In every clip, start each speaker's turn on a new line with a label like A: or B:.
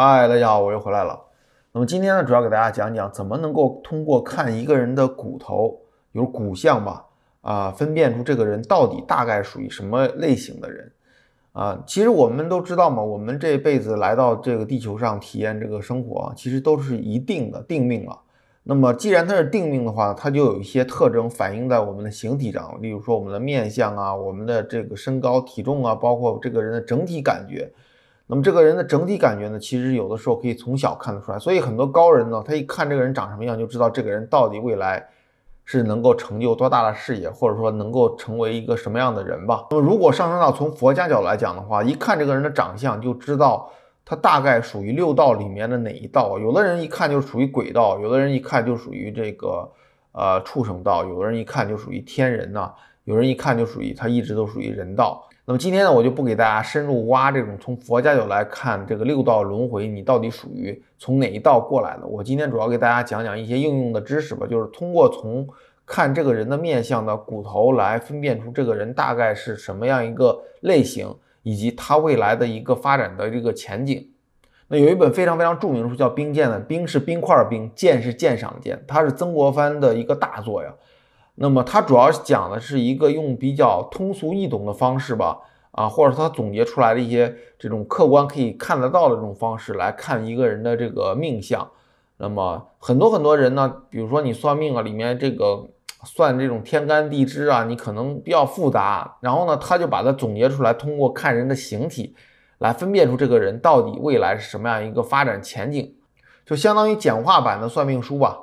A: 嗨，大家好，我又回来了。那么今天呢，主要给大家讲讲怎么能够通过看一个人的骨头，有骨相吧，啊，分辨出这个人到底大概属于什么类型的人。啊，其实我们都知道嘛，我们这辈子来到这个地球上体验这个生活，其实都是一定的定命了。那么既然它是定命的话，它就有一些特征反映在我们的形体上，例如说我们的面相啊，我们的这个身高体重啊，包括这个人的整体感觉。那么这个人的整体感觉呢，其实有的时候可以从小看得出来。所以很多高人呢，他一看这个人长什么样，就知道这个人到底未来是能够成就多大的事业，或者说能够成为一个什么样的人吧。那么如果上升到从佛家角度来讲的话，一看这个人的长相就知道他大概属于六道里面的哪一道。有的人一看就属于鬼道，有的人一看就属于这个呃畜生道，有的人一看就属于天人呐，有人一看就属于他一直都属于人道。那么今天呢，我就不给大家深入挖这种从佛家角来看这个六道轮回，你到底属于从哪一道过来的？我今天主要给大家讲讲一些应用的知识吧，就是通过从看这个人的面相的骨头来分辨出这个人大概是什么样一个类型，以及他未来的一个发展的这个前景。那有一本非常非常著名的书叫《冰鉴》的，冰是冰块儿冰，鉴是鉴赏的鉴，它是曾国藩的一个大作呀。那么它主要讲的是一个用比较通俗易懂的方式吧，啊，或者他总结出来的一些这种客观可以看得到的这种方式来看一个人的这个命相。那么很多很多人呢，比如说你算命啊，里面这个算这种天干地支啊，你可能比较复杂，然后呢，他就把它总结出来，通过看人的形体来分辨出这个人到底未来是什么样一个发展前景，就相当于简化版的算命书吧。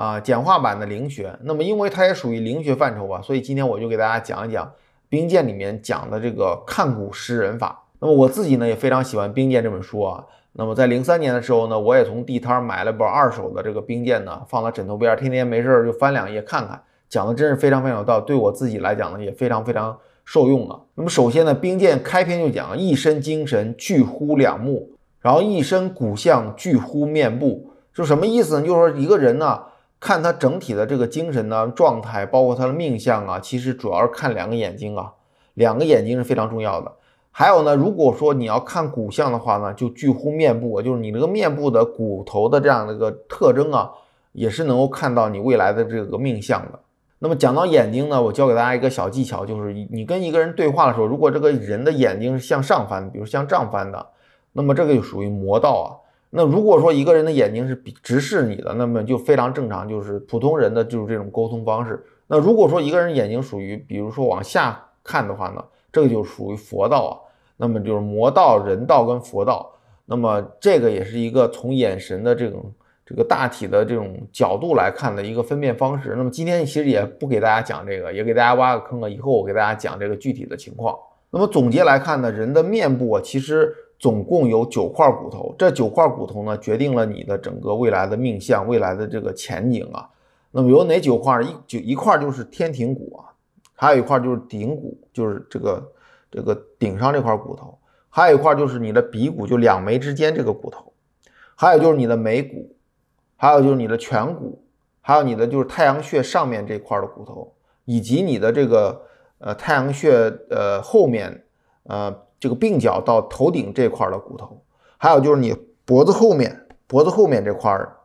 A: 啊，简化版的灵学，那么因为它也属于灵学范畴吧，所以今天我就给大家讲一讲《兵谏》里面讲的这个看骨识人法。那么我自己呢也非常喜欢《兵谏》这本书啊。那么在零三年的时候呢，我也从地摊买了本二手的这个《兵谏》呢，放在枕头边，天天没事就翻两页看看，讲的真是非常非常有道，对我自己来讲呢也非常非常受用了。那么首先呢，《兵谏》开篇就讲一身精神聚乎两目，然后一身骨相聚乎面部，就什么意思呢？就是说一个人呢。看他整体的这个精神呢状态，包括他的命相啊，其实主要是看两个眼睛啊，两个眼睛是非常重要的。还有呢，如果说你要看骨相的话呢，就聚乎面部，就是你这个面部的骨头的这样的一个特征啊，也是能够看到你未来的这个命相的。那么讲到眼睛呢，我教给大家一个小技巧，就是你跟一个人对话的时候，如果这个人的眼睛是向上翻，比如向上翻的，那么这个就属于魔道啊。那如果说一个人的眼睛是直视你的，那么就非常正常，就是普通人的就是这种沟通方式。那如果说一个人眼睛属于，比如说往下看的话呢，这个就属于佛道啊。那么就是魔道、人道跟佛道。那么这个也是一个从眼神的这种这个大体的这种角度来看的一个分辨方式。那么今天其实也不给大家讲这个，也给大家挖个坑啊。以后我给大家讲这个具体的情况。那么总结来看呢，人的面部啊，其实。总共有九块骨头，这九块骨头呢，决定了你的整个未来的命相，未来的这个前景啊。那么有哪九块？一九一块就是天庭骨啊，还有一块就是顶骨，就是这个这个顶上这块骨头，还有一块就是你的鼻骨，就两眉之间这个骨头，还有就是你的眉骨，还有就是你的颧骨，还有你的就是太阳穴上面这块的骨头，以及你的这个呃太阳穴呃后面呃。这个鬓角到头顶这块的骨头，还有就是你脖子后面，脖子后面这块儿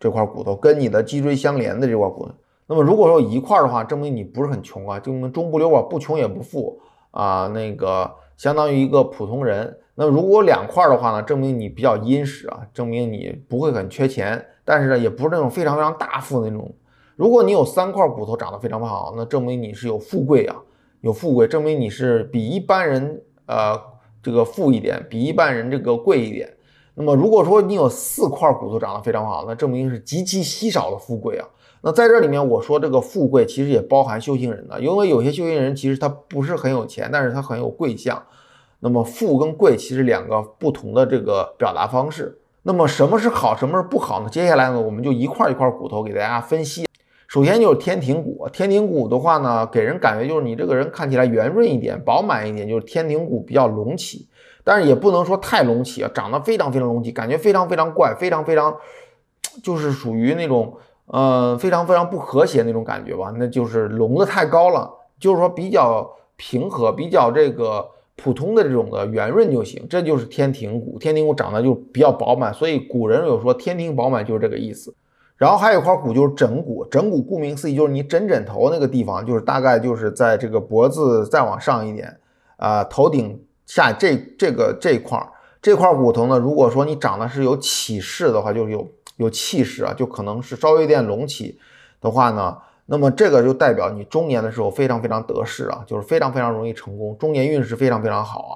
A: 这块骨头跟你的脊椎相连的这块骨头。那么如果说一块的话，证明你不是很穷啊，证明中不溜啊，不穷也不富啊，那个相当于一个普通人。那如果两块的话呢，证明你比较殷实啊，证明你不会很缺钱，但是呢，也不是那种非常非常大富那种。如果你有三块骨头长得非常不好，那证明你是有富贵啊，有富贵，证明你是比一般人。呃，这个富一点，比一般人这个贵一点。那么如果说你有四块骨头长得非常好，那证明是极其稀少的富贵啊。那在这里面我说这个富贵其实也包含修行人的，因为有些修行人其实他不是很有钱，但是他很有贵相。那么富跟贵其实两个不同的这个表达方式。那么什么是好，什么是不好呢？接下来呢，我们就一块一块骨头给大家分析。首先就是天庭骨，天庭骨的话呢，给人感觉就是你这个人看起来圆润一点、饱满一点，就是天庭骨比较隆起，但是也不能说太隆起啊，长得非常非常隆起，感觉非常非常怪，非常非常就是属于那种呃非常非常不和谐那种感觉吧，那就是隆的太高了，就是说比较平和、比较这个普通的这种的圆润就行，这就是天庭骨。天庭骨长得就比较饱满，所以古人有说天庭饱满就是这个意思。然后还有一块骨就是枕骨，枕骨顾名思义就是你枕枕头那个地方，就是大概就是在这个脖子再往上一点，啊，头顶下这这个这块这块骨头呢，如果说你长得是有起势的话，就是有有气势啊，就可能是稍微有点隆起的话呢。那么这个就代表你中年的时候非常非常得势啊，就是非常非常容易成功，中年运势非常非常好啊。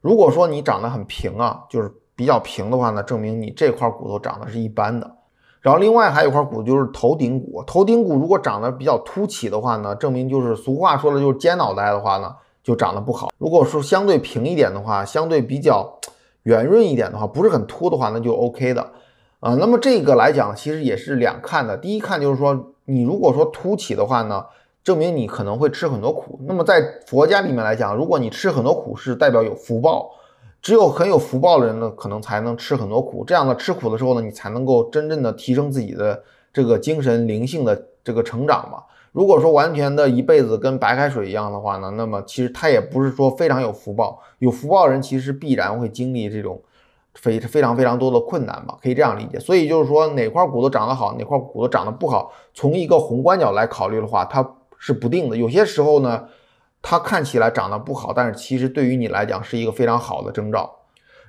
A: 如果说你长得很平啊，就是比较平的话呢，证明你这块骨头长得是一般的。然后另外还有一块骨就是头顶骨，头顶骨如果长得比较凸起的话呢，证明就是俗话说的就是尖脑袋的话呢，就长得不好。如果说相对平一点的话，相对比较圆润一点的话，不是很凸的话，那就 OK 的啊。那么这个来讲，其实也是两看的。第一看就是说。你如果说凸起的话呢，证明你可能会吃很多苦。那么在佛家里面来讲，如果你吃很多苦，是代表有福报。只有很有福报的人呢，可能才能吃很多苦。这样的吃苦的时候呢，你才能够真正的提升自己的这个精神灵性的这个成长嘛。如果说完全的一辈子跟白开水一样的话呢，那么其实他也不是说非常有福报。有福报人其实必然会经历这种。非非常非常多的困难吧，可以这样理解。所以就是说，哪块骨头长得好，哪块骨头长得不好，从一个宏观角来考虑的话，它是不定的。有些时候呢，它看起来长得不好，但是其实对于你来讲是一个非常好的征兆。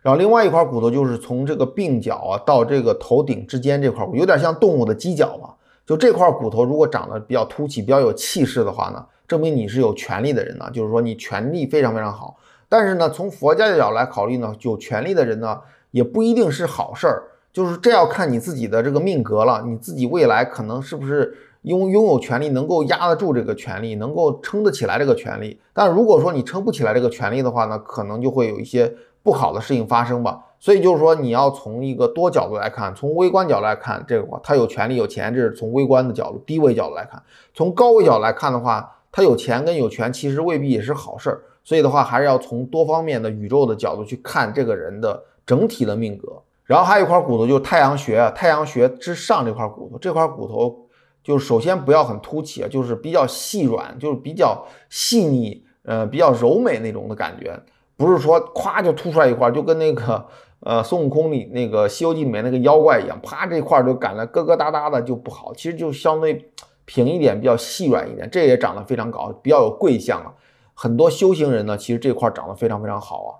A: 然后另外一块骨头就是从这个鬓角啊到这个头顶之间这块，有点像动物的犄角嘛。就这块骨头如果长得比较凸起、比较有气势的话呢，证明你是有权利的人呢，就是说你权力非常非常好。但是呢，从佛家的角度来考虑呢，有权利的人呢。也不一定是好事儿，就是这要看你自己的这个命格了。你自己未来可能是不是拥拥有权利，能够压得住这个权利，能够撑得起来这个权利。但如果说你撑不起来这个权利的话呢，可能就会有一些不好的事情发生吧。所以就是说，你要从一个多角度来看，从微观角度来看，这个他有权利有钱，这是从微观的角度、低位角度来看。从高位角度来看的话，他有钱跟有权其实未必也是好事儿。所以的话，还是要从多方面的宇宙的角度去看这个人的。整体的命格，然后还有一块骨头，就是太阳穴，太阳穴之上这块骨头，这块骨头就是首先不要很凸起啊，就是比较细软，就是比较细腻，呃，比较柔美那种的感觉，不是说咵就凸出来一块，就跟那个呃孙悟空里那个《西游记》里面那个妖怪一样，啪这块就感觉疙疙瘩瘩的就不好，其实就相对平一点，比较细软一点，这也长得非常高，比较有贵相啊。很多修行人呢，其实这块长得非常非常好啊。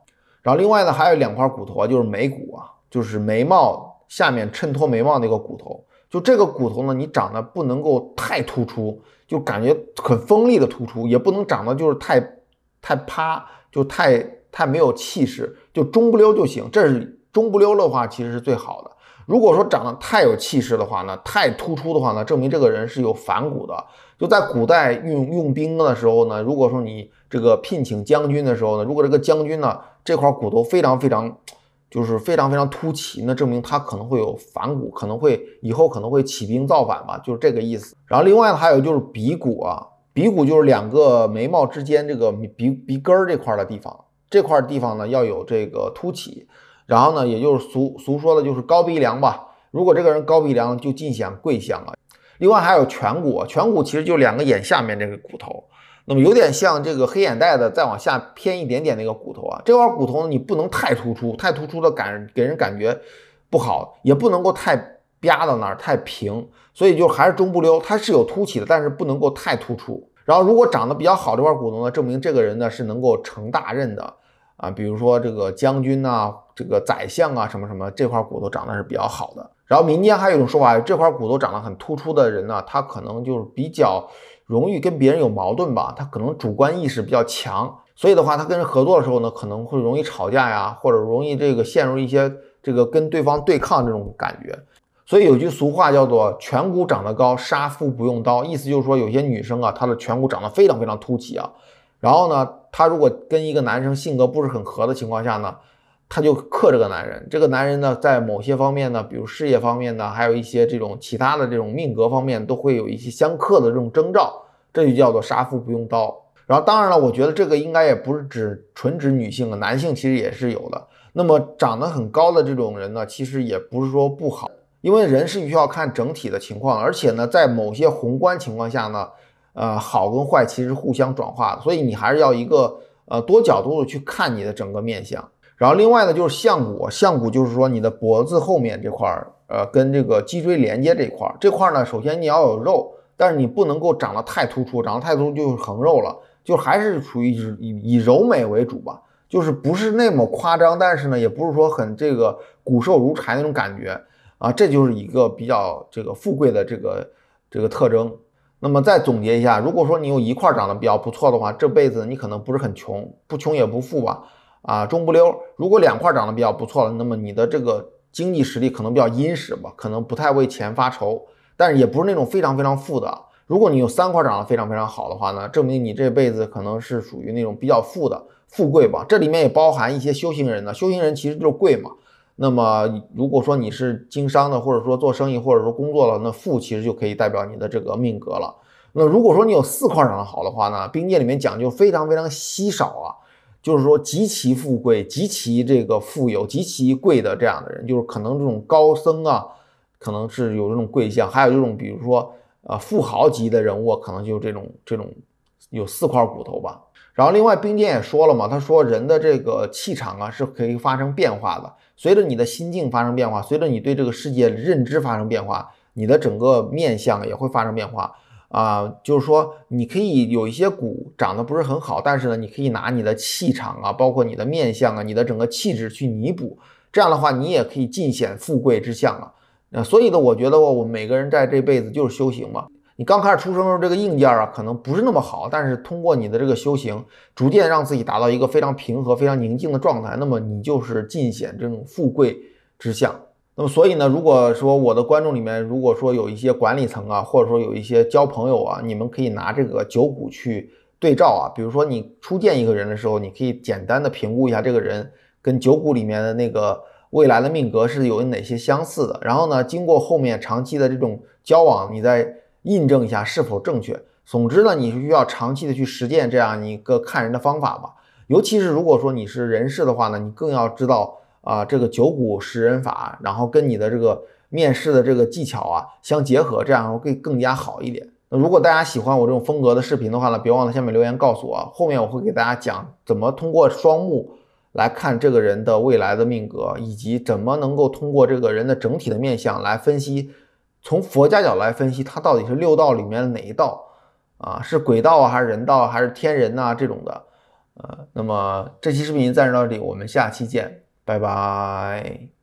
A: 然后另外呢，还有两块骨头啊，就是眉骨啊，就是眉毛下面衬托眉毛那个骨头。就这个骨头呢，你长得不能够太突出，就感觉很锋利的突出，也不能长得就是太太趴，就太太没有气势，就中不溜就行。这是中不溜的话，其实是最好的。如果说长得太有气势的话呢，太突出的话呢，证明这个人是有反骨的。就在古代用用兵的时候呢，如果说你这个聘请将军的时候呢，如果这个将军呢这块骨头非常非常，就是非常非常凸起，那证明他可能会有反骨，可能会以后可能会起兵造反吧，就是这个意思。然后另外呢还有就是鼻骨啊，鼻骨就是两个眉毛之间这个鼻鼻根儿这块的地方，这块地方呢要有这个凸起。然后呢，也就是俗俗说的，就是高鼻梁吧。如果这个人高鼻梁，就尽显贵相啊。另外还有颧骨，颧骨其实就两个眼下面这个骨头，那么有点像这个黑眼袋的再往下偏一点点那个骨头啊。这块骨头呢，你不能太突出，太突出的感给人感觉不好，也不能够太啪到那儿太平，所以就还是中不溜。它是有凸起的，但是不能够太突出。然后如果长得比较好这块骨头呢，证明这个人呢是能够成大任的。啊，比如说这个将军呐，这个宰相啊，什么什么，这块骨头长得是比较好的。然后民间还有一种说法，这块骨头长得很突出的人呢，他可能就是比较容易跟别人有矛盾吧，他可能主观意识比较强，所以的话，他跟人合作的时候呢，可能会容易吵架呀，或者容易这个陷入一些这个跟对方对抗这种感觉。所以有句俗话叫做“颧骨长得高，杀夫不用刀”，意思就是说有些女生啊，她的颧骨长得非常非常凸起啊。然后呢，她如果跟一个男生性格不是很合的情况下呢，他就克这个男人。这个男人呢，在某些方面呢，比如事业方面呢，还有一些这种其他的这种命格方面，都会有一些相克的这种征兆。这就叫做杀父不用刀。然后当然了，我觉得这个应该也不是指纯指女性啊，男性其实也是有的。那么长得很高的这种人呢，其实也不是说不好，因为人是需要看整体的情况，而且呢，在某些宏观情况下呢。呃，好跟坏其实互相转化的，所以你还是要一个呃多角度的去看你的整个面相。然后另外呢就是象骨，象骨就是说你的脖子后面这块儿，呃跟这个脊椎连接这块儿，这块儿呢首先你要有肉，但是你不能够长得太突出，长得太突出就是横肉了，就还是属于以以柔美为主吧，就是不是那么夸张，但是呢也不是说很这个骨瘦如柴那种感觉啊，这就是一个比较这个富贵的这个这个特征。那么再总结一下，如果说你有一块长得比较不错的话，这辈子你可能不是很穷，不穷也不富吧。啊，中不溜。如果两块长得比较不错了，那么你的这个经济实力可能比较殷实吧，可能不太为钱发愁，但是也不是那种非常非常富的。如果你有三块长得非常非常好的话呢，证明你这辈子可能是属于那种比较富的富贵吧。这里面也包含一些修行人的，修行人其实就是贵嘛。那么如果说你是经商的，或者说做生意，或者说工作了，那富其实就可以代表你的这个命格了。那如果说你有四块长得好的话呢，兵界里面讲究非常非常稀少啊。就是说极其富贵、极其这个富有、极其贵的这样的人，就是可能这种高僧啊，可能是有这种贵相；还有这种比如说呃富豪级的人物，可能就这种这种有四块骨头吧。然后另外冰剑也说了嘛，他说人的这个气场啊是可以发生变化的，随着你的心境发生变化，随着你对这个世界认知发生变化，你的整个面相也会发生变化。啊，就是说，你可以有一些骨长得不是很好，但是呢，你可以拿你的气场啊，包括你的面相啊，你的整个气质去弥补。这样的话，你也可以尽显富贵之相啊。那所以呢，我觉得我们每个人在这辈子就是修行嘛。你刚开始出生的时候，这个硬件啊，可能不是那么好，但是通过你的这个修行，逐渐让自己达到一个非常平和、非常宁静的状态，那么你就是尽显这种富贵之相。那么，所以呢，如果说我的观众里面，如果说有一些管理层啊，或者说有一些交朋友啊，你们可以拿这个九股去对照啊。比如说你初见一个人的时候，你可以简单的评估一下这个人跟九股里面的那个未来的命格是有哪些相似的。然后呢，经过后面长期的这种交往，你再印证一下是否正确。总之呢，你是需要长期的去实践这样一个看人的方法吧。尤其是如果说你是人事的话呢，你更要知道。啊，这个九股识人法，然后跟你的这个面试的这个技巧啊相结合，这样会更加好一点。那如果大家喜欢我这种风格的视频的话呢，别忘了下面留言告诉我，后面我会给大家讲怎么通过双目来看这个人的未来的命格，以及怎么能够通过这个人的整体的面相来分析，从佛家角来分析他到底是六道里面的哪一道啊？是鬼道啊，还是人道，还是天人呐这种的？呃，那么这期视频暂时到这里，我们下期见。拜拜。